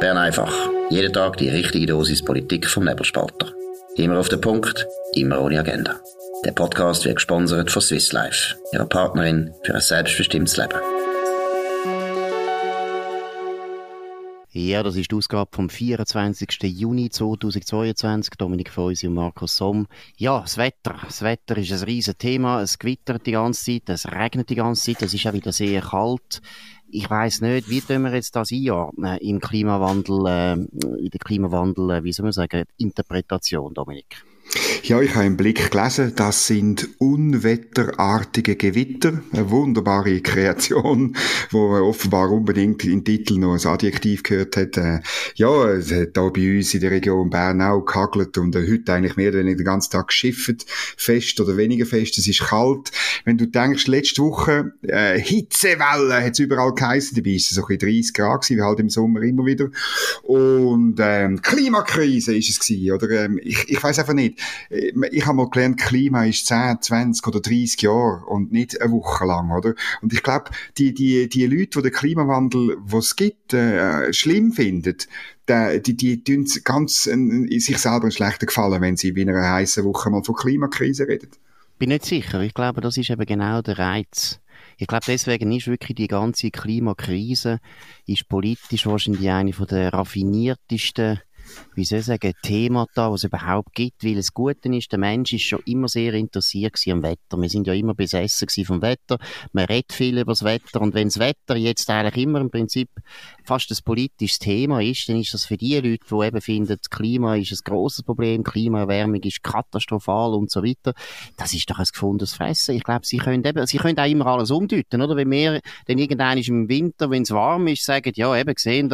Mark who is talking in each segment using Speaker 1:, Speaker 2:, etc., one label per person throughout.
Speaker 1: Bern einfach. Jeden Tag die richtige Dosis Politik vom Nebelspalter. Immer auf den Punkt, immer ohne Agenda. Der Podcast wird gesponsert von Swiss Life, ihrer Partnerin für ein selbstbestimmtes Leben.
Speaker 2: Ja, das ist die Ausgabe vom 24. Juni 2022. Dominik Feusi und Markus Somm. Ja, das Wetter. Das Wetter ist ein riesen Thema. Es gewittert die ganze Zeit, es regnet die ganze Zeit, es ist auch wieder sehr kalt. Ich weiß nicht, wie tun wir jetzt das einordnen im Klimawandel, äh, in der Klimawandel, äh, wie soll man sagen, Interpretation, Dominik?
Speaker 3: Ja, ich habe im Blick gelesen, das sind unwetterartige Gewitter. Eine wunderbare Kreation, wo offenbar unbedingt in Titel noch ein Adjektiv gehört hat. Äh, ja, es hat da bei uns in der Region Bern auch gehagelt und äh, heute eigentlich mehr oder weniger den ganzen Tag geschifft. Fest oder weniger fest, es ist kalt. Wenn du denkst, letzte Woche, äh, Hitzewelle hat es überall geheißen, dabei ist es so ein 30 Grad gewesen, wie halt im Sommer immer wieder. Und ähm, Klimakrise ist es gewesen, oder? Ähm, ich ich weiß einfach nicht ich habe mal gelernt, Klima ist 10, 20 oder 30 Jahre und nicht eine Woche lang, oder? Und ich glaube, die, die, die Leute, die den Klimawandel, was gibt, äh, schlimm finden, die, die, tun ganz in sich selber einen schlechten Gefallen, wenn sie in einer heißen Woche mal von Klimakrise reden.
Speaker 2: Bin nicht sicher. Ich glaube, das ist eben genau der Reiz. Ich glaube, deswegen ist wirklich die ganze Klimakrise ist politisch wahrscheinlich eine von der raffiniertesten wie soll ich sagen, Thema da, was es überhaupt gibt, weil es Gute ist, der Mensch ist schon immer sehr interessiert am Wetter. Wir sind ja immer besessen vom Wetter. Man redet viel über das Wetter und wenn das Wetter jetzt eigentlich immer im Prinzip fast ein politisches Thema ist, dann ist das für die Leute, die eben finden, das Klima ist ein grosses Problem, Klimaerwärmung ist katastrophal und so weiter, das ist doch ein gefundenes Fressen. Ich glaube, sie können eben, sie können auch immer alles umdeuten, oder? Wenn wir dann irgendwann im Winter, wenn es warm ist, sagen, ja, eben, sehen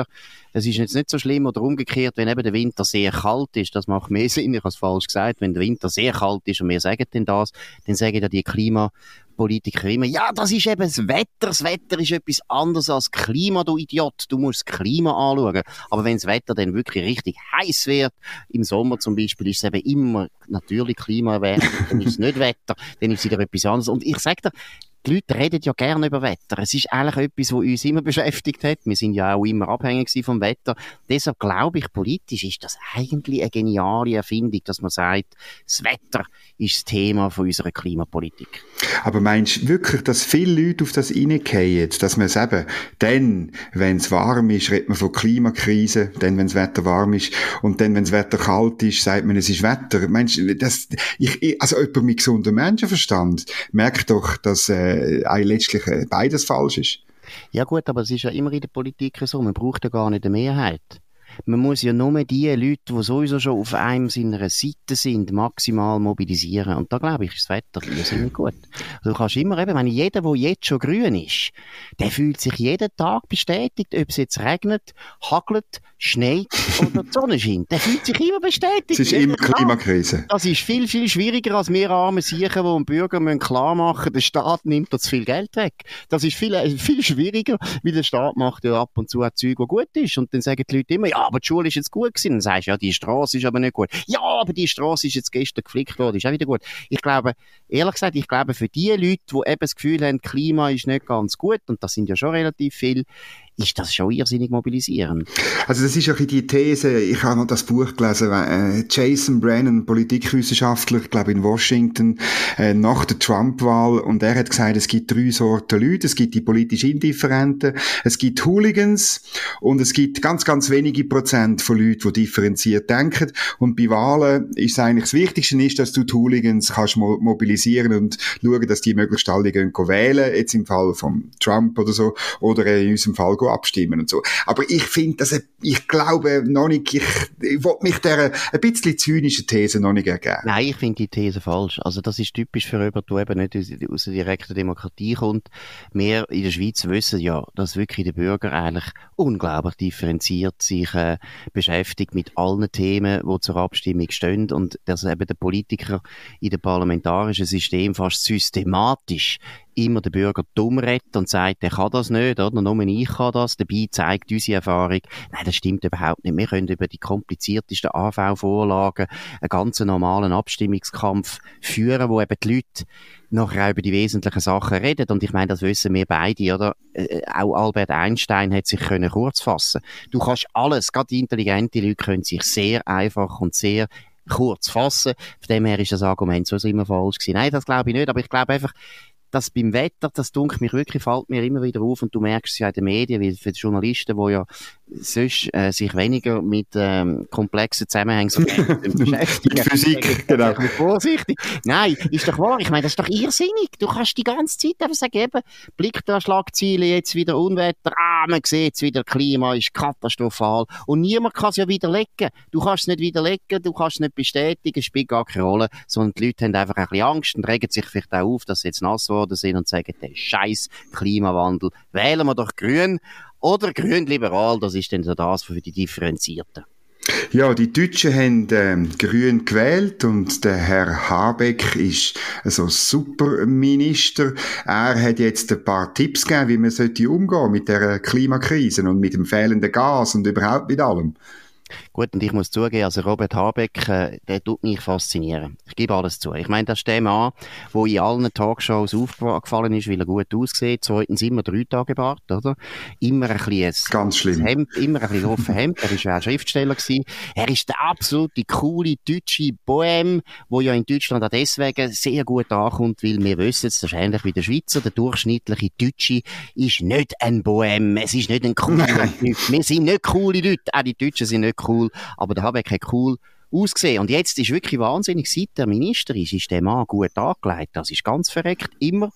Speaker 2: es ist jetzt nicht so schlimm oder umgekehrt, wenn eben der Winter sehr kalt ist, das macht mehr Sinn, ich habe es falsch gesagt, wenn der Winter sehr kalt ist und wir sagen denn das, dann sagen ja die Klimapolitiker immer, ja, das ist eben das Wetter, das Wetter ist etwas anderes als Klima, du Idiot, du musst das Klima anschauen. Aber wenn das Wetter dann wirklich richtig heiß wird, im Sommer zum Beispiel, ist es eben immer natürlich Klimaerwärmung, dann ist es nicht Wetter, dann ist es wieder etwas anderes. Und ich sage dir, die Leute reden ja gerne über Wetter. Es ist eigentlich etwas, was uns immer beschäftigt hat. Wir sind ja auch immer abhängig vom Wetter. Deshalb glaube ich, politisch ist das eigentlich eine geniale Erfindung, dass man sagt, das Wetter ist das Thema von unserer Klimapolitik.
Speaker 3: Aber meinst du wirklich, dass viele Leute auf das reingehen, dass man es eben, dann, wenn es warm ist, redet man von Klimakrise, dann, wenn das Wetter warm ist, und dann, wenn das Wetter kalt ist, sagt man, es ist Wetter. Meinst du, das, ich, also jemand mit gesundem Menschenverstand merkt doch, dass, äh, äh, letztlich äh, beides falsch ist.
Speaker 2: Ja gut, aber es ist ja immer in der Politik so, man braucht ja gar nicht eine Mehrheit. Man muss ja nur die Leute, die sowieso schon auf einem seiner Seite sind, maximal mobilisieren. Und da glaube ich, ist das Wetter irrsinnig gut. Also du kannst immer eben, wenn jeder, der jetzt schon grün ist, der fühlt sich jeden Tag bestätigt, ob es jetzt regnet, hagelt, schneit oder die Sonne scheint. Der fühlt sich immer bestätigt.
Speaker 3: Es ist immer Klimakrise.
Speaker 2: Das ist viel, viel schwieriger, als wir arme Siechen, die dem Bürger müssen klar machen der Staat nimmt zu viel Geld weg. Das ist viel, viel schwieriger, weil der Staat macht ja ab und zu auch Zeug, was gut ist. Und dann sagen die Leute immer, ja, aber die Schule ist jetzt gut gewesen. Dann sagst du, ja, die Straße ist aber nicht gut. Ja, aber die Straße ist jetzt gestern geflickt worden, ist auch wieder gut. Ich glaube, ehrlich gesagt, ich glaube, für die Leute, die eben das Gefühl haben, Klima ist nicht ganz gut, und das sind ja schon relativ viele, ist das schon irrsinnig mobilisierend.
Speaker 3: Also das ist ja die These, ich habe noch das Buch gelesen, äh, Jason Brennan, Politikwissenschaftler, ich glaube in Washington, äh, nach der Trump-Wahl. Und er hat gesagt, es gibt drei Sorten Leute, es gibt die politisch Indifferenten, es gibt Hooligans und es gibt ganz, ganz wenige Prozent von Leuten, die differenziert denken. Und bei Wahlen ist eigentlich das Wichtigste ist, dass du die Hooligans kannst mobilisieren und schauen, dass die möglichst alle gehen wählen, jetzt im Fall von Trump oder so, oder in unserem Fall abstimmen und so. Aber ich finde, dass ich glaube noch nicht, ich, ich will mich der ein bisschen zynischen These noch nicht ergeben.
Speaker 2: Nein, ich finde die These falsch. Also das ist typisch für jemanden, der eben nicht aus der direkten Demokratie kommt. Wir in der Schweiz wissen ja, dass wirklich der Bürger eigentlich unglaublich differenziert sich äh, beschäftigt mit allen Themen, die zur Abstimmung stehen und dass eben der Politiker in der parlamentarischen System fast systematisch immer den Bürger dumm redet und sagt, er kann das nicht, oder? Nur ich kann das. Dabei zeigt unsere Erfahrung, nein, das stimmt überhaupt nicht. Wir können über die kompliziertesten AV-Vorlagen einen ganz normalen Abstimmungskampf führen, wo eben die Leute nachher auch über die wesentlichen Sachen reden. Und ich meine, das wissen wir beide, oder? Äh, auch Albert Einstein hat sich können kurz fassen. Du kannst alles, gerade intelligente Leute können sich sehr einfach und sehr kurz fassen. Von dem her ist das Argument so immer falsch gewesen. Nein, das glaube ich nicht, aber ich glaube einfach, dass beim Wetter, das dunkelt mich wirklich, fällt mir immer wieder auf und du merkst es ja in den Medien, wie für die Journalisten, die ja sonst äh, sich weniger mit ähm, komplexen Zusammenhängen
Speaker 3: beschäftigen. mit Physik, genau.
Speaker 2: Vorsichtig. Nein, ist doch wahr. Ich meine, das ist doch irrsinnig. Du kannst die ganze Zeit einfach sagen, eben, Blick da Schlagziele, jetzt wieder Unwetter, ah, man sieht jetzt wieder, Klima ist katastrophal. Und niemand kann es ja widerlegen. Du kannst es nicht widerlegen, du kannst es nicht bestätigen, es spielt gar keine Rolle, sondern die Leute haben einfach ein bisschen Angst und regen sich vielleicht auch auf, dass sie jetzt nass geworden sind und sagen, der scheiß Klimawandel, wählen wir doch grün. Oder grün-liberal, das ist dann so das für die Differenzierten.
Speaker 3: Ja, die Deutschen haben ähm, Grün gewählt und der Herr Habeck ist also Superminister. Er hat jetzt ein paar Tipps gegeben, wie man sollte umgehen mit der Klimakrise und mit dem fehlenden Gas und überhaupt mit allem.
Speaker 2: Gut, und ich muss zugeben, also Robert Habeck, äh, der tut mich faszinieren. Ich gebe alles zu. Ich meine, das ist der Mann, der in allen Talkshows aufgefallen ist, weil er gut aussieht. Zweitens immer drei Tage Bart, oder? Immer ein bisschen
Speaker 3: Ganz schlimm.
Speaker 2: Hemd, immer ein bisschen offen Hemd. Er ist ja auch Schriftsteller gewesen. Er ist der absolute coole deutsche Bohem, der ja in Deutschland auch deswegen sehr gut ankommt, weil wir wissen, das ist ähnlich wie der Schweizer. Der durchschnittliche Deutsche ist nicht ein Bohem. Es ist nicht ein cooler Typ. Wir sind nicht coole Leute. Auch die Deutschen sind nicht cool, aber der Habeck hat cool ausgesehen. Und jetzt ist wirklich wahnsinnig, seit der Minister ist, ist der Mann gut angelegt. Das ist ganz verreckt. Immer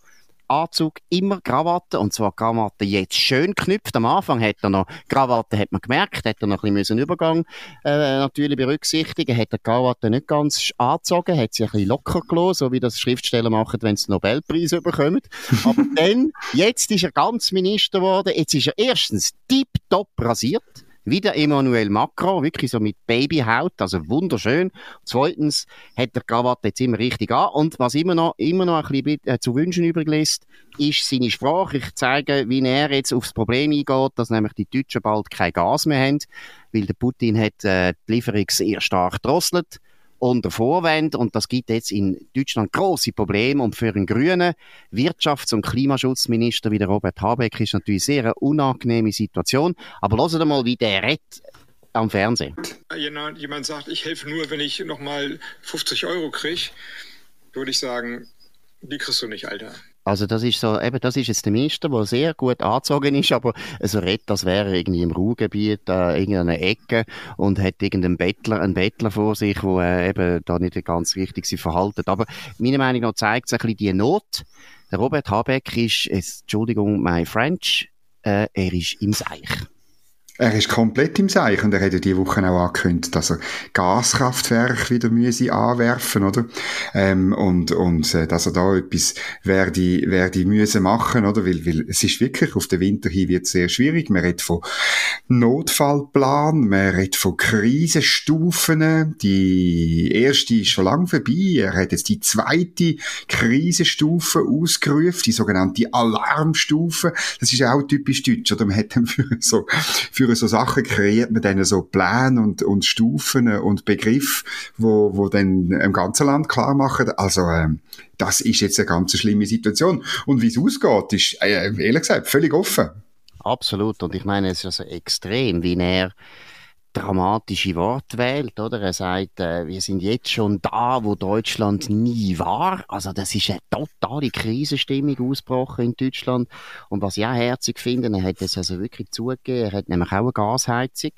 Speaker 2: Anzug, immer Krawatte, und zwar Krawatte jetzt schön knüpft. Am Anfang hat er noch, Krawatte hat man gemerkt, hat er noch ein bisschen Übergang äh, natürlich berücksichtigen, hat er Krawatte nicht ganz angezogen, hat sie ein bisschen locker gelassen, so wie das Schriftsteller machen, wenn sie den Nobelpreis bekommen. Aber dann, jetzt ist er ganz Minister geworden, jetzt ist er erstens tiptop rasiert, wie der Emmanuel Macron, wirklich so mit Babyhaut, also wunderschön. Zweitens hat der Krawatte jetzt immer richtig an. Und was immer noch, immer noch ein bisschen äh, zu wünschen übrig lässt, ist seine Sprache. Ich zeige, wie er jetzt aufs Problem eingeht, dass nämlich die Deutschen bald kein Gas mehr haben, weil der Putin hat äh, die Lieferung sehr stark drosselt unter Vorwand und das gibt jetzt in Deutschland große Probleme und für einen grünen Wirtschafts- und Klimaschutzminister wie der Robert Habeck ist natürlich sehr eine unangenehme Situation. Aber wir mal, wie der redet am Fernsehen.
Speaker 4: Jemand sagt, ich helfe nur, wenn ich nochmal 50 Euro kriege, würde ich sagen, die kriegst du nicht, Alter.
Speaker 2: Also das ist so, eben, das ist jetzt der Minister, der sehr gut angezogen ist, aber so redet, das wäre irgendwie im Ruhrgebiet, äh, irgendeine Ecke und hat irgendeinen Bettler, einen Bettler vor sich, wo äh, eben da nicht ganz richtig sich verhalten. Aber meiner Meinung nach zeigt es ein bisschen die Not. Der Robert Habeck ist, Entschuldigung, my French, äh, er ist im Seich.
Speaker 3: Er ist komplett im Seich und er hat ja diese Woche auch angekündigt, dass er Gaskraftwerke wieder müsse anwerfen, oder? Ähm, und, und, äh, dass er da etwas werde, werde müssen machen, oder? Weil, weil es ist wirklich, auf den Winter hin wird sehr schwierig. Man redet von Notfallplan, man redet von Krisenstufen. Die erste ist schon lange vorbei. Er hat jetzt die zweite Krisenstufe ausgerufen, die sogenannte Alarmstufe. Das ist auch typisch deutsch, oder? Man hat dann für so, für für so Sachen kreiert man dann so Pläne und, und Stufen und Begriffe, wo, wo dann im ganzen Land klar machen. Also, ähm, das ist jetzt eine ganz schlimme Situation. Und wie es ausgeht, ist, äh, ehrlich gesagt, völlig offen.
Speaker 2: Absolut. Und ich meine, es ist also extrem, wie er dramatische Worte wählt, oder? Er sagt, äh, wir sind jetzt schon da, wo Deutschland nie war. Also das ist eine totale Krisenstimmung ausgebrochen in Deutschland. Und was ich auch herzig finde, er hat das also wirklich zugegeben, er hat nämlich auch eine Gasheizung.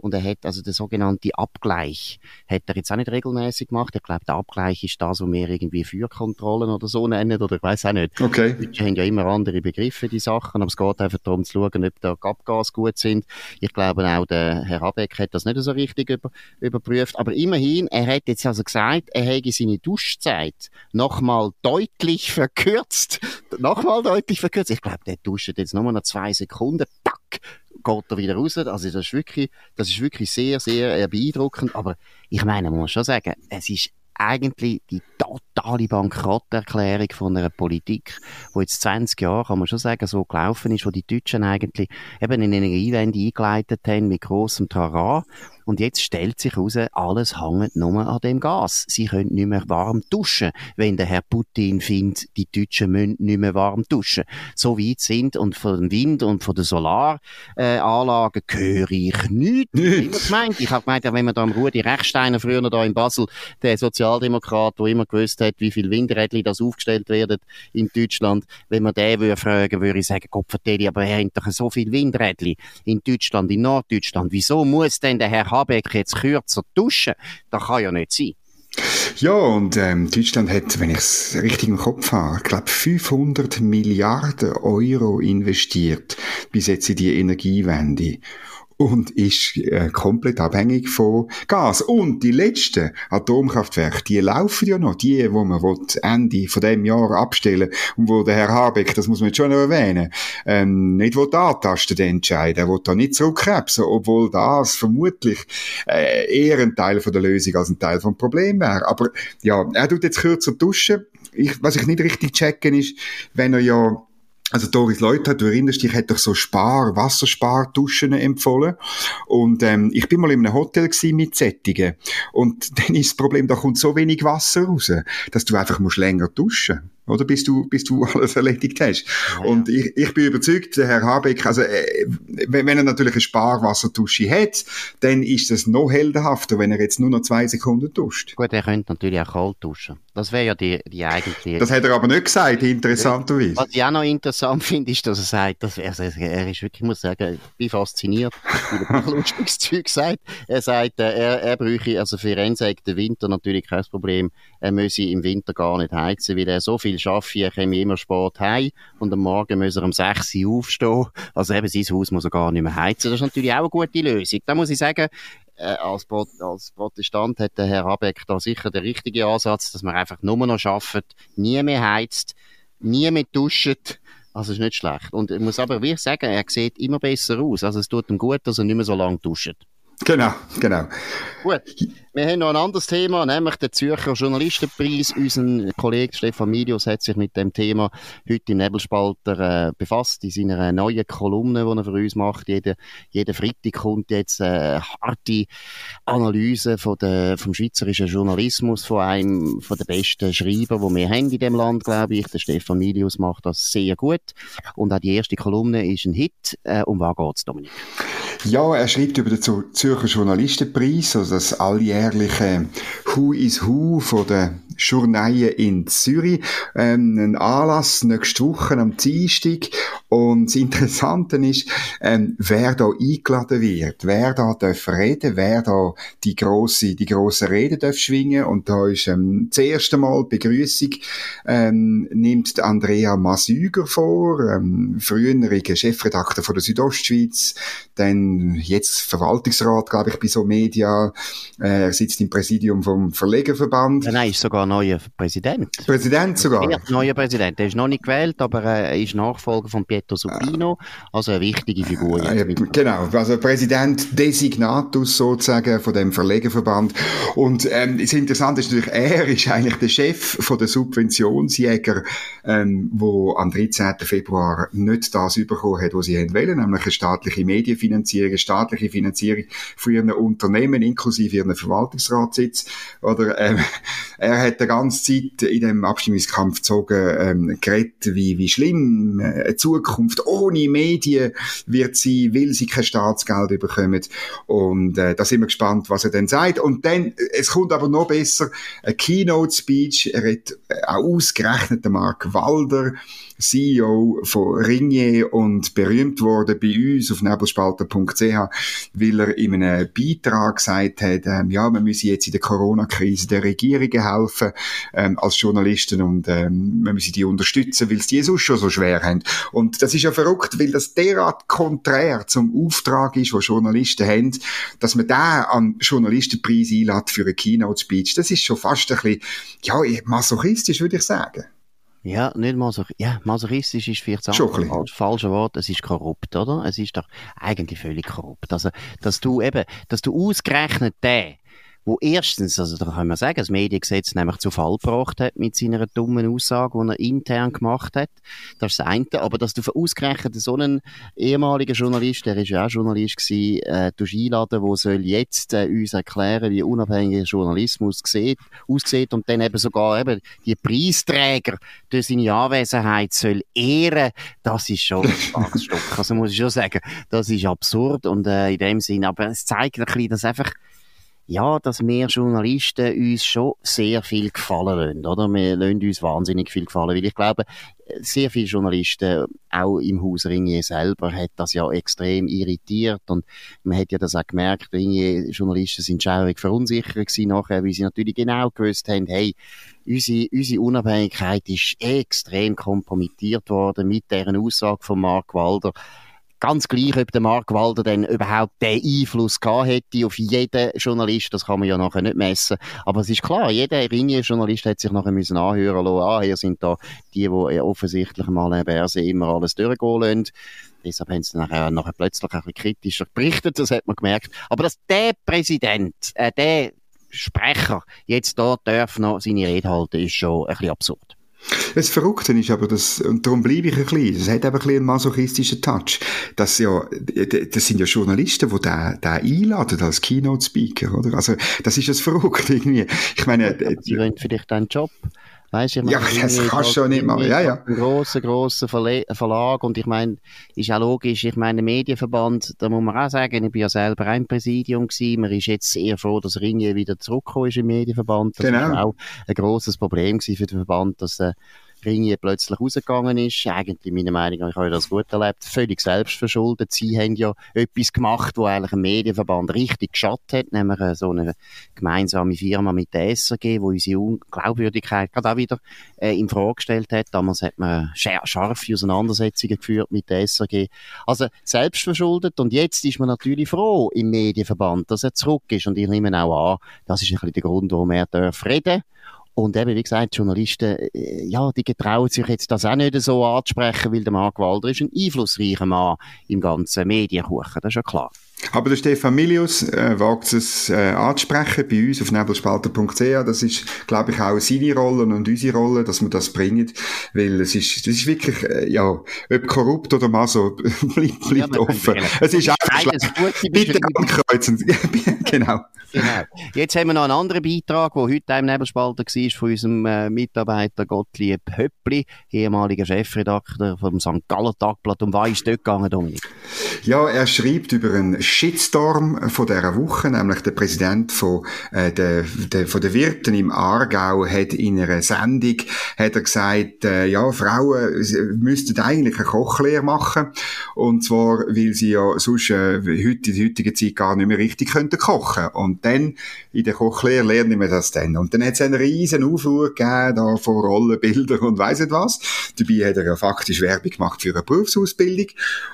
Speaker 2: Und er hat also den sogenannten Abgleich, hat er jetzt auch nicht regelmäßig gemacht. Ich glaube, der Abgleich ist das, was wir irgendwie Fürkontrollen oder so nennen, oder ich weiß auch nicht.
Speaker 3: Okay.
Speaker 2: Die haben ja immer andere Begriffe, die Sachen, aber es geht einfach darum zu schauen, ob da Abgas gut sind. Ich glaube auch, der Herr Habeck hat das nicht so richtig über, überprüft. Aber immerhin, er hat jetzt also gesagt, er hätte seine Duschzeit nochmal deutlich verkürzt. nochmal deutlich verkürzt. Ich glaube, der duscht jetzt nochmal noch zwei Sekunden. Tack! Geht er wieder raus. Also das ist wirklich, das ist wirklich sehr, sehr äh, beeindruckend. Aber ich meine, man muss schon sagen, es ist eigentlich die totale Bankrotterklärung von einer Politik, wo jetzt 20 Jahre, kann man schon sagen, so gelaufen ist, wo die Deutschen eigentlich eben eine Energiewende eingeleitet haben mit grossem Trara und jetzt stellt sich heraus, alles hängt nur an dem Gas. Sie können nicht mehr warm duschen, wenn der Herr Putin findet, die Deutschen müssen nicht mehr warm duschen. So weit sind und von dem Wind und von den Solaranlagen äh, höre ich nichts. nichts. Gemeint. Ich habe gemeint, wenn man da am Rudi Rechsteiner früher da in Basel, der Sozialdemokrat, der immer gewusst hat, wie viele Windrädchen das aufgestellt werden in Deutschland, wenn man den würde fragen, würde ich sagen, Gott vertelle, aber er hat doch so viele Windrädchen in Deutschland, in Norddeutschland. Wieso muss denn der Herr Habeck jetzt kürzer duschen. Das kann ja nicht sein.
Speaker 3: Ja, und ähm, Deutschland hat, wenn ich es richtig im Kopf habe, glaube 500 Milliarden Euro investiert bis jetzt in die Energiewende und ist äh, komplett abhängig von Gas. Und die letzten Atomkraftwerke, die laufen ja noch, die, wo man Ende von dem Jahr abstellen und wo der Herr Habeck, das muss man jetzt schon erwähnen, ähm, nicht will antasten, den entscheiden, will da nicht zurückkrebsen, obwohl das vermutlich äh, eher ein Teil von der Lösung als ein Teil vom Problem wäre. Aber ja, er tut jetzt kürzer duschen. Ich, was ich nicht richtig checken ist, wenn er ja also Doris Leuthardt, du erinnerst dich, hat doch so Spar, Wassersparduschen empfohlen. Und ähm, ich bin mal in einem Hotel gewesen mit Sättigen. Und dann ist das Problem, da kommt so wenig Wasser raus, dass du einfach musst länger duschen oder? Bis du, bis du alles erledigt hast. Ja, und ich, ich bin überzeugt, der Herr Habeck, also, äh, wenn, wenn er natürlich eine Sparwasserdusche hat, dann ist das noch heldenhafter, wenn er jetzt nur noch zwei Sekunden duscht.
Speaker 2: Gut, er könnte natürlich auch kalt duschen. Das wäre ja die, die eigentliche...
Speaker 3: Das hat er aber nicht gesagt, interessanterweise.
Speaker 2: Was ich auch noch interessant finde, ist, dass er sagt, dass er, also er ist wirklich, ich muss sagen, ich bin fasziniert, wie er lustiges Zeug sagt. Er sagt, äh, er, er bräuchte, also für ihn sagt der Winter natürlich kein Problem, er müsse im Winter gar nicht heizen, weil er so viel schafft, er komme immer spät heim und am Morgen muss er um 6 Uhr aufstehen. Also eben sein Haus muss er gar nicht mehr heizen. Das ist natürlich auch eine gute Lösung. Da muss ich sagen, äh, als, als Protestant hat der Herr Habeck da sicher den richtigen Ansatz, dass man einfach nur noch schafft, nie mehr heizt, nie mehr duscht. Also ist nicht schlecht. Und ich muss aber wirklich sagen, er sieht immer besser aus. Also es tut ihm gut, dass er nicht mehr so lange duscht.
Speaker 3: Genau, genau.
Speaker 2: Gut. Wir haben noch ein anderes Thema, nämlich den Zürcher Journalistenpreis. Unser Kollege Stefan Milius hat sich mit dem Thema heute im Nebelspalter äh, befasst, in seiner neuen Kolumne, die er für uns macht. Jeden, jeden Freitag kommt jetzt eine äh, harte Analyse von der, vom schweizerischen Journalismus, von einem von den besten Schreiber, die wir haben in dem Land, glaube ich. Der Stefan Milius macht das sehr gut. Und auch die erste Kolumne ist ein Hit. Äh, um was geht es, Dominik?
Speaker 3: Ja, er schreibt über den Zürcher Journalistenpreis, also das alljährliche Who is Who von der Journeien in Zürich. Ähm, ein Anlass nächste Woche am Dienstag. Und das Interessante ist, ähm, wer da eingeladen wird, wer da darf reden, wer da die grosse, die grosse Rede darf schwingen. Und da ist ähm, das erste Mal Begrüßung ähm, nimmt Andrea Masüger vor, ähm, früheriger Chefredakteur von der Südostschweiz, dann jetzt Verwaltungsrat, glaube ich, bei so Media. Äh, er sitzt im Präsidium vom Verlegerverband.
Speaker 2: Nein, ist sogar neuer Präsident.
Speaker 3: Präsident sogar?
Speaker 2: Ja, neuer Präsident. Der ist noch nicht gewählt, aber er ist Nachfolger von Pietro Supino, also eine wichtige Figur.
Speaker 3: Ja, genau, also Präsident Designatus sozusagen von dem Verlegerverband. Und ähm, das Interessante ist natürlich, er ist eigentlich der Chef von der Subventionsjäger, ähm, wo am 13. Februar nicht das bekommen hat, was sie wollen, nämlich eine staatliche Medienfinanzierung, eine staatliche Finanzierung für ihren Unternehmen inklusive ihren Verwaltungsratssitz. Oder ähm, er hat die ganze Zeit in dem Abstimmungskampf gezogen, ähm, geredet, wie, wie schlimm äh, eine Zukunft ohne Medien wird sie, will sie kein Staatsgeld bekommen. Und äh, da sind wir gespannt, was er dann sagt. Und dann, es kommt aber noch besser, ein Keynote-Speech, er hat äh, auch ausgerechnet der Mark Walder, CEO von Ringier und berühmt wurde bei uns auf nebelspalter.ch, weil er in einem Beitrag gesagt hat, ähm, ja, man müsse jetzt in der Corona-Krise der Regierungen helfen ähm, als Journalisten und ähm, man müsse die unterstützen, weil es die sonst schon so schwer haben. Und das ist ja verrückt, weil das derart konträr zum Auftrag ist, was Journalisten haben, dass man da an Journalistenpreis einlädt für eine Keynote-Speech. Das ist schon fast ein bisschen, ja, masochistisch, würde ich sagen.
Speaker 2: Ja, nicht masochistisch. Ja, masochistisch ist vielleicht das falsche Wort. Es ist korrupt, oder? Es ist doch eigentlich völlig korrupt. Also, dass du eben, dass du ausgerechnet den wo erstens, also da kann man sagen, das Mediengesetz nämlich zu Fall gebracht hat mit seiner dummen Aussage, die er intern gemacht hat. Das ist das eine. Aber dass du ausgerechnet so einen ehemaligen Journalist, der ist ja auch Journalist gewesen, äh, einladen, der soll jetzt äh, uns erklären, wie unabhängiger Journalismus sieht, aussieht und dann eben sogar eben die Preisträger durch seine Anwesenheit soll ehren, das ist schon ein Schwachstück. Also muss ich schon sagen, das ist absurd und äh, in dem Sinn, aber es zeigt ein bisschen, dass einfach ja, dass wir Journalisten uns schon sehr viel gefallen lassen, oder? Wir lassen uns wahnsinnig viel gefallen, weil ich glaube, sehr viele Journalisten, auch im Haus Ringier selber, hat das ja extrem irritiert und man hat ja das auch gemerkt, Ringier-Journalisten sind schaurig verunsichert nachher, weil sie natürlich genau gewusst haben, hey, unsere, unsere Unabhängigkeit ist extrem kompromittiert worden mit deren Aussage von Mark Walder Ganz gleich, ob der Mark Walder dann überhaupt den Einfluss gehabt hätte auf jeden Journalist, das kann man ja nachher nicht messen. Aber es ist klar, jeder Ringier-Journalist hat sich nachher müssen anhören lassen, ah, hier sind da die, die offensichtlich mal eine Börse immer alles durchgehen lassen. Deshalb haben sie nachher, nachher plötzlich ein bisschen kritischer berichtet, das hat man gemerkt. Aber dass der Präsident, äh, der Sprecher jetzt da darf noch seine Rede halten, ist schon ein bisschen absurd.
Speaker 3: Das Verrückte ist aber, dass, und darum bleibe ich ein bisschen, es hat eben ein bisschen einen masochistischen Touch, dass ja, das sind ja Journalisten, die den, den einladen als Keynote-Speaker, oder? Also, das ist das Verrückte irgendwie. Ich meine,
Speaker 2: Sie wollen vielleicht einen Job Weißt, ich
Speaker 3: meine, ja, das kannst du schon nicht mal. Ja, ja.
Speaker 2: Ein grosser, grosser Verlag. Und ich meine, ist auch logisch, ich meine, Medienverband, da muss man auch sagen, ich bin ja selber ein Präsidium gewesen. Man ist jetzt eher froh, dass Ringe wieder zurückgekommen ist im Medienverband. Das genau. war auch ein grosses Problem für den Verband, dass, äh, Ringier plötzlich rausgegangen ist. Eigentlich, meiner Meinung nach, ich habe das gut erlebt, völlig selbstverschuldet. Sie haben ja etwas gemacht, wo eigentlich ein Medienverband richtig geschadet hat, nämlich äh, so eine gemeinsame Firma mit der SRG, wo unsere Glaubwürdigkeit gerade auch wieder äh, in Frage gestellt hat. Damals hat man scharfe Auseinandersetzungen geführt mit der SRG. Also selbstverschuldet und jetzt ist man natürlich froh im Medienverband, dass er zurück ist und ich nehme auch an, das ist ein bisschen der Grund, warum er darf reden und eben, wie gesagt, Journalisten, äh, ja, die getrauen sich jetzt das auch nicht so anzusprechen, weil der Mark Walder ist ein einflussreicher Mann im ganzen Medienkuchen, das ist ja klar.
Speaker 3: Aber der Stefan Milius äh, wagt es äh, anzusprechen bei uns auf nebelspalter.ch. Das ist, glaube ich, auch seine Rolle und unsere Rolle, dass wir das bringen, weil es ist, das ist wirklich, äh, ja, ob korrupt oder mal so, bleibt, bleibt ja, offen. Es ist einfach schlecht. Bitte ankreuzen. Genau.
Speaker 2: Genau. Jetzt haben wir noch einen anderen Beitrag, der heute im Nebelspalter war, von unserem äh, Mitarbeiter Gottlieb Höppli, ehemaliger Chefredakteur vom St. Gallen Tagblatt. Um was ist dort gegangen, Dominik?
Speaker 3: Ja, er schreibt über einen Shitstorm von dieser Woche, nämlich der Präsident von, äh, der, der, von der Wirten im Aargau hat in einer Sendung hat er gesagt, äh, ja, Frauen müssten eigentlich eine Kochlehre machen. Und zwar, weil sie ja sonst äh, heute, in der heutigen Zeit gar nicht mehr richtig könnten kochen. Und dann, in der Kochlehre lernen wir das dann. Und dann hat es einen riesen Aufruhr gegeben, da von Rollenbildern und weiss nicht was. Dabei hat er ja faktisch Werbung gemacht für eine Berufsausbildung.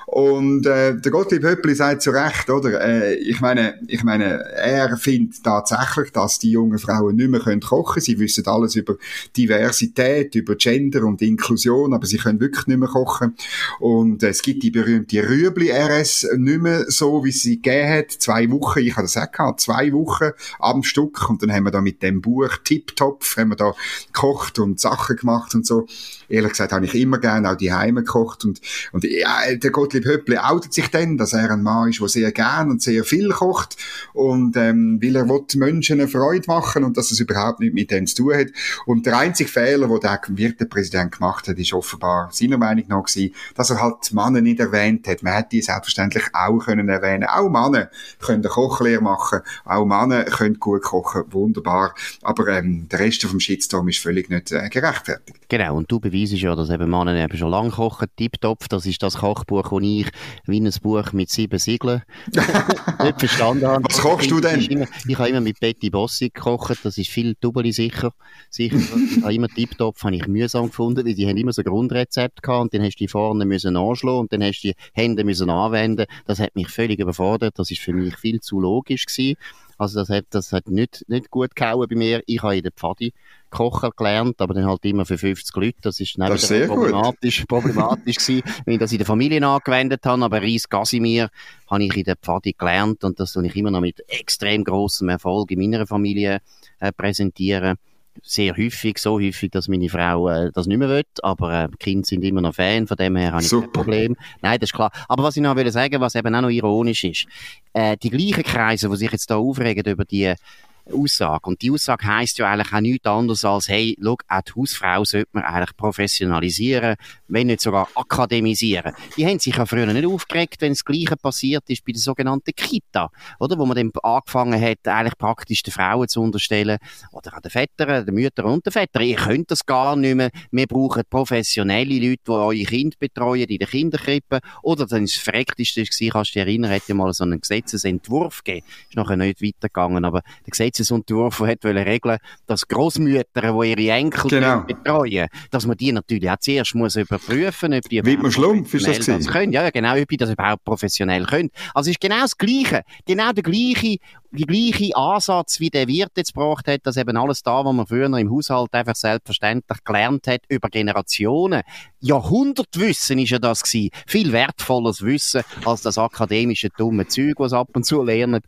Speaker 3: Und äh, der Gottlieb Höppli sagt zu Recht, oder? Äh, ich meine, ich meine, er findet tatsächlich, dass die jungen Frauen nicht mehr können kochen. Sie wissen alles über Diversität, über Gender und Inklusion, aber sie können wirklich nicht mehr kochen. Und äh, es gibt die berühmte Rüebli-RS nicht mehr so, wie sie gegeben hat. Zwei Wochen, ich habe das auch gehabt, zwei Wochen am Stück. Und dann haben wir da mit dem Buch Tiptopf, haben wir da gekocht und Sachen gemacht und so. Ehrlich gesagt habe ich immer gerne auch die Heime gekocht und, und ja, der Gottlieb Höppli outet sich dann, dass er ein Mann ist, der sehr gern und sehr viel kocht und ähm, weil er will Menschen eine Freude machen und dass es überhaupt nicht mit dem zu tun hat. Und der einzige Fehler, den der Wirtepräsident gemacht hat, ist offenbar seiner Meinung nach gewesen, dass er halt Männer nicht erwähnt hat. Man hätte die selbstverständlich auch können erwähnen. Auch Männer können eine Kochlehre machen, auch Männer können gut kochen, wunderbar. Aber ähm, der Rest vom Shitstorm ist völlig nicht äh, gerechtfertigt.
Speaker 2: Genau, und du beweisst ja, dass eben Männer eben schon lange kochen. Tiptopf, das ist das Kochbuch, das ich wie ein Buch mit sieben Siegeln nicht verstanden habe.
Speaker 3: Was kochst du denn?
Speaker 2: Immer, ich habe immer mit Betty Bossi gekocht, das ist viel doubly sicher. sicher. ich habe immer Tiptopf habe ich mühsam gefunden, weil die haben immer so Grundrezept gehabt und dann hast du die vorne müssen anschlagen und dann hast du die Hände müssen anwenden. Das hat mich völlig überfordert. Das ist für mich viel zu logisch gewesen. Also das hat, das hat nicht, nicht gut gehauen bei mir. Ich habe in der Pfadi kochen gelernt, aber dann halt immer für 50 Leute. Das ist
Speaker 3: das ist
Speaker 2: problematisch, gut. problematisch gewesen, wenn ich das in der Familie angewendet habe. Aber Reis Casimir habe ich in der Pfadi gelernt und das soll ich immer noch mit extrem großem Erfolg in meiner Familie äh, präsentieren sehr häufig, so häufig, dass meine Frau äh, das nicht mehr will, aber äh, die Kinder sind immer noch Fan, von dem her habe ich Super. kein Problem. Nein, das ist klar. Aber was ich noch will sagen, was eben auch noch ironisch ist, äh, die gleichen Kreise, die sich jetzt da aufregen über die Aussage. Und die Aussage heisst ja eigentlich auch nichts anderes als, hey, schau, auch die Hausfrau sollte man eigentlich professionalisieren, wenn nicht sogar akademisieren. Die haben sich ja früher nicht aufgeregt, wenn das Gleiche passiert ist bei der sogenannten Kita, oder? Wo man dann angefangen hat, eigentlich praktisch den Frauen zu unterstellen, oder an den Vätern, den Müttern und den Vätern. Ihr könnt das gar nicht mehr. Wir brauchen professionelle Leute, die eure Kinder betreuen in der Kinderkrippe. Oder dann ist das Verreckteste, kannst du dich erinnern, hat ja mal so einen Gesetzesentwurf gegeben. Ist nachher nicht weitergegangen, aber der Gesetz Gesetzesentwurf, der wollte regeln, dass Großmütter, die ihre Enkel genau. betreuen, dass man die natürlich auch zuerst muss überprüfen, ob die
Speaker 3: Wie man Schlumpf ist das,
Speaker 2: das können. Ja, genau, ob die das überhaupt professionell können. Also es ist genau das Gleiche, genau der gleiche, die gleiche Ansatz, wie der Wirt jetzt gebracht hat, dass eben alles da, was man früher im Haushalt einfach selbstverständlich gelernt hat, über Generationen. Jahrhundertwissen ist ja das gewesen. Viel wertvolles Wissen als das akademische dumme Zeug, was ab und zu lernen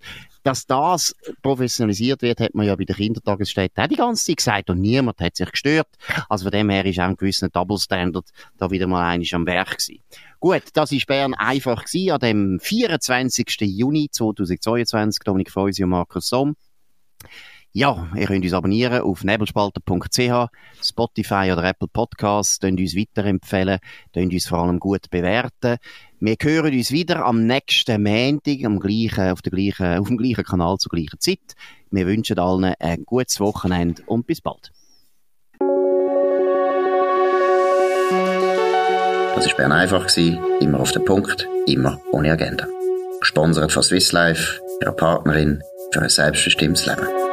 Speaker 2: dass das professionalisiert wird, hat man ja bei der Kindertagesstätte auch die ganze Zeit gesagt und niemand hat sich gestört. Also von dem her ist auch ein gewisser Double Standard da wieder mal einig am Werk gewesen. Gut, das ist Bern einfach gewesen, an dem 24. Juni 2022. Dominik Feusi und Markus Somm. Ja, ihr könnt uns abonnieren auf nebelspalter.ch, Spotify oder Apple Podcasts, könnt uns weiterempfehlen, könnt uns vor allem gut bewerten. Wir hören uns wieder am nächsten Montag, am gleichen, auf, der gleichen, auf dem gleichen Kanal zur gleichen Zeit. Wir wünschen allen ein gutes Wochenende und bis bald.
Speaker 1: Das war Bern einfach, immer auf den Punkt, immer ohne Agenda. Gesponsert von Swiss Life, ihrer Partnerin für ein selbstbestimmtes Leben.